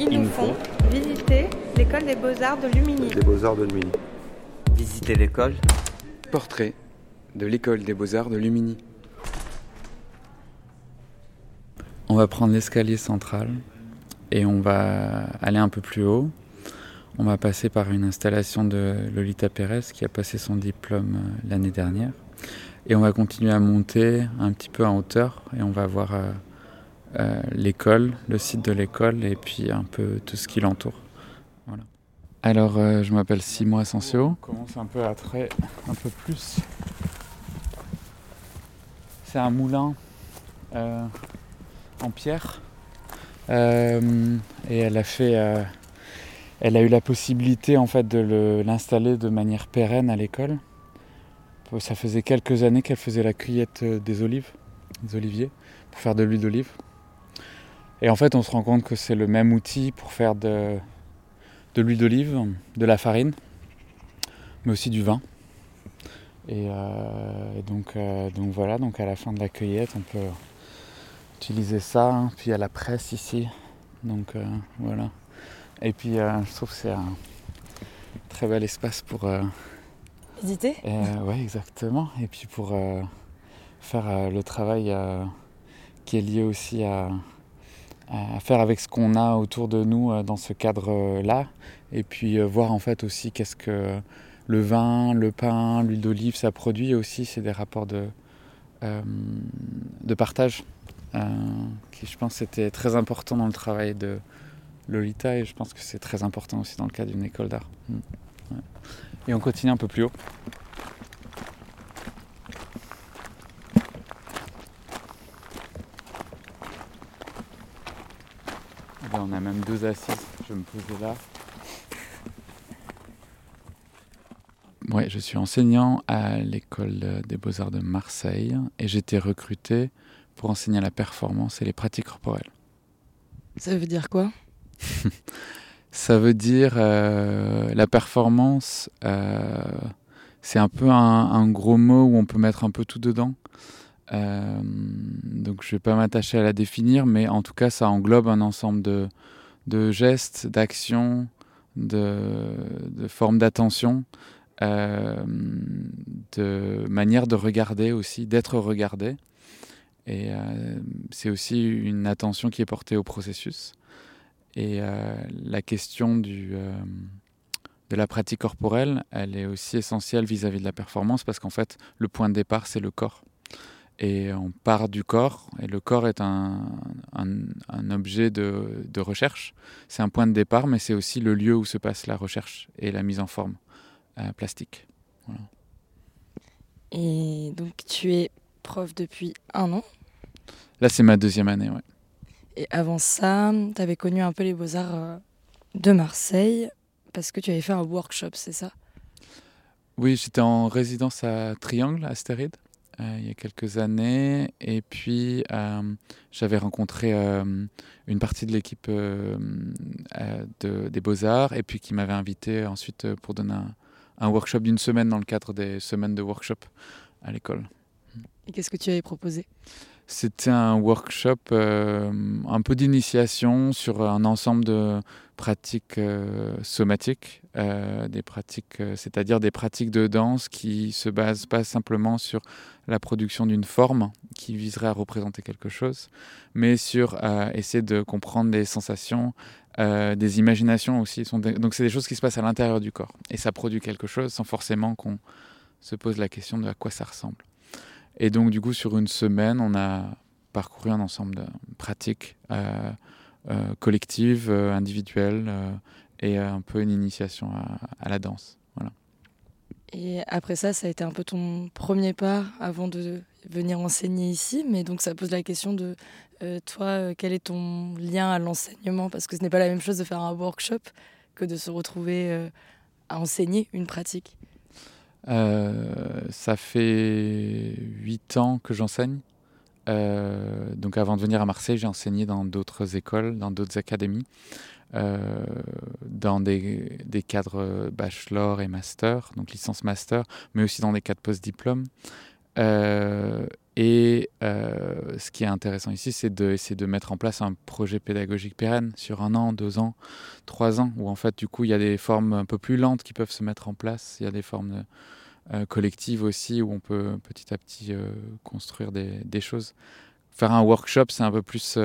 Ils nous font visiter l'école des beaux-arts de Lumini. Des beaux-arts de Lumini. Visiter l'école. Portrait de l'école des beaux-arts de Lumini. On va prendre l'escalier central et on va aller un peu plus haut. On va passer par une installation de Lolita Pérez qui a passé son diplôme euh, l'année dernière. Et on va continuer à monter un petit peu en hauteur et on va voir euh, euh, l'école, le site de l'école et puis un peu tout ce qui l'entoure. Voilà. Alors, je m'appelle Simon Asensio. On commence un peu à trait un peu plus. C'est un moulin en pierre et elle a fait elle a eu la possibilité en fait de l'installer de manière pérenne à l'école. Ça faisait quelques années qu'elle faisait la cueillette euh, des olives, des oliviers, pour faire de l'huile d'olive. Et en fait, on se rend compte que c'est le même outil pour faire de, de l'huile d'olive, de la farine, mais aussi du vin. Et, euh, donc, euh, donc voilà, donc à la fin de la cueillette, on peut utiliser ça. Hein. Puis il y a la presse ici. Donc voilà. Et puis euh, je trouve que c'est un très bel espace pour euh, visiter. oui, exactement. Et puis pour euh, faire le travail qui est lié aussi à, faire avec ce qu'on a autour de nous dans ce cadre-là. Et puis voir en fait aussi qu'est-ce que le vin, le pain, l'huile d'olive, ça produit aussi. C'est des rapports de, de partage qui, je pense, étaient très importants dans le travail de Lolita et je pense que c'est très important aussi dans le cas d'une école d'art. Mm. Et on continue un peu plus haut. on je vais me poser là. Ouais, je suis enseignant à l'école des beaux-arts de Marseille et j'ai été recruté pour enseigner la performance et les pratiques corporelles. Ça veut dire quoi? Ça veut dire euh, la performance, euh, c'est un peu un, gros mot où on peut mettre un peu tout dedans. Euh, donc je ne vais pas m'attacher à la définir, mais en tout cas ça englobe un ensemble de, de gestes, d'actions, de, formes d'attention, de manière de regarder aussi, d'être regardé. Et c'est aussi une attention qui est portée au processus. Et euh, la question euh, de la pratique corporelle, elle est aussi essentielle vis-à-vis de la performance parce qu'en fait, le point de départ, c'est le corps. Et on part du corps, et le corps est un, un, objet de, de recherche. C'est un point de départ, mais c'est aussi le lieu où se passe la recherche et la mise en forme euh, plastique. Et donc, tu es prof depuis un an? Là, c'est ma deuxième année, ouais. Et avant ça, tu avais connu un peu les beaux-arts euh, de Marseille parce que tu avais fait un workshop, c'est ça? Oui, j'étais en résidence à Triangle, Astéride, euh, il y a quelques années. Et puis, euh, j'avais rencontré une partie de l'équipe de, des beaux-arts et puis qui m'avait invité ensuite pour donner un, un workshop d'une semaine dans le cadre des semaines de workshop à l'école. Et qu'est-ce que tu avais proposé? C'était un workshop euh, un peu d'initiation sur un ensemble de pratiques euh, somatiques, euh, des pratiques, c'est-à-dire des pratiques de danse qui se basent pas simplement sur la production d'une forme qui viserait à représenter quelque chose, mais sur essayer de comprendre des sensations, des imaginations aussi. Donc c'est des choses qui se passent à l'intérieur du corps et ça produit quelque chose sans forcément qu'on se pose la question de à quoi ça ressemble. Et donc, du coup, sur une semaine, on a parcouru un ensemble de pratiques euh, euh, collectives, euh, individuelles, et un peu une initiation à, la danse. Voilà. Et après ça, ça a été un peu ton premier pas avant de venir enseigner ici. Mais donc, ça pose la question de toi, quel est ton lien à l'enseignement? Parce que ce n'est pas la même chose de faire un workshop que de se retrouver à enseigner une pratique. Euh, ça fait huit ans que j'enseigne. Euh, donc avant de venir à Marseille, j'ai enseigné dans d'autres écoles, dans d'autres académies, euh, dans des, des, cadres bachelor et master, donc licence master, mais aussi dans des cadres post-diplôme. Et ce qui est intéressant ici, c'est d'essayer de, mettre en place un projet pédagogique pérenne sur un an, deux ans, trois ans, où en fait, du coup, il y a des formes un peu plus lentes qui peuvent se mettre en place. Il y a des formes collectives aussi, où on peut petit à petit construire des, des, choses. Faire un workshop, c'est un peu plus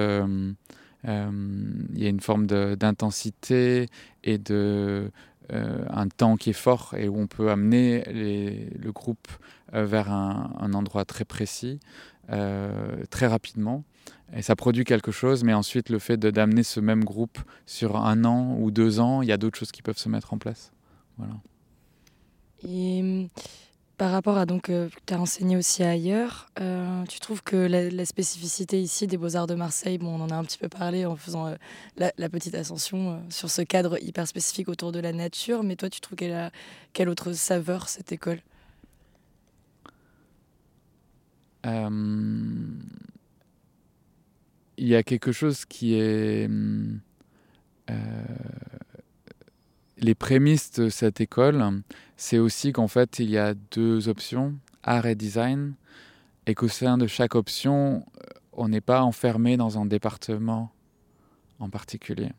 euh, il y a une forme d'intensité et de euh, un temps qui est fort et où on peut amener le groupe euh, vers un, endroit très précis, très rapidement. Et ça produit quelque chose, mais ensuite le fait d'amener ce même groupe sur un an ou deux ans, il y a d'autres choses qui peuvent se mettre en place. Voilà. Et par rapport à donc, euh, tu as enseigné aussi ailleurs, euh, tu trouves que la, spécificité ici des Beaux-Arts de Marseille, bon, on en a un petit peu parlé en faisant euh, la, petite ascension sur ce cadre hyper spécifique autour de la nature, mais toi, tu trouves qu'elle a quelle autre saveur cette école? Il y a quelque chose qui est les prémices de cette école, c'est aussi qu'en fait, il y a deux options, art et design, et qu'au sein de chaque option, on n'est pas enfermé dans un département en particulier.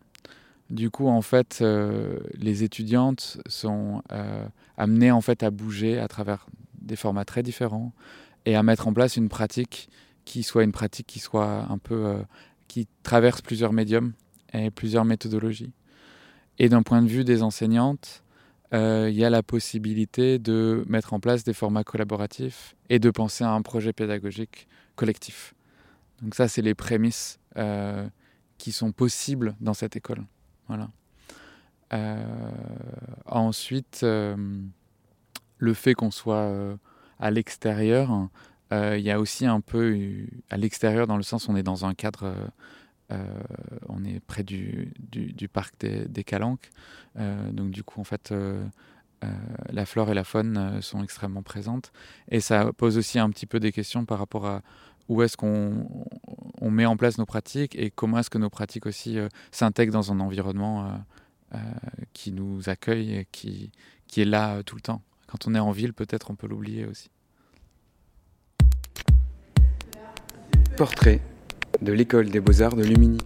Du coup, en fait, euh, les étudiantes sont euh, amenées en fait à bouger à travers des formats très différents et à mettre en place une pratique qui soit une pratique qui soit un peu euh, qui traverse plusieurs médiums et plusieurs méthodologies. Et d'un point de vue des enseignantes, euh, il y a la possibilité de mettre en place des formats collaboratifs et de penser à un projet pédagogique collectif. Donc ça, c'est les prémices euh, qui sont possibles dans cette école. Voilà. Euh, ensuite, le fait qu'on soit à l'extérieur, il y a aussi un peu à l'extérieur dans le sens où on est dans un cadre on est près du, du, parc des, des Calanques. Euh, donc du coup, en fait, euh, la flore et la faune sont extrêmement présentes. Et ça pose aussi un petit peu des questions par rapport à où est-ce qu'on on met en place nos pratiques et comment est-ce que nos pratiques aussi s'intègrent dans un environnement qui nous accueille et qui, qui est là tout le temps. Quand on est en ville, peut-être on peut l'oublier aussi. Portrait de l'école des beaux-arts de Lumini.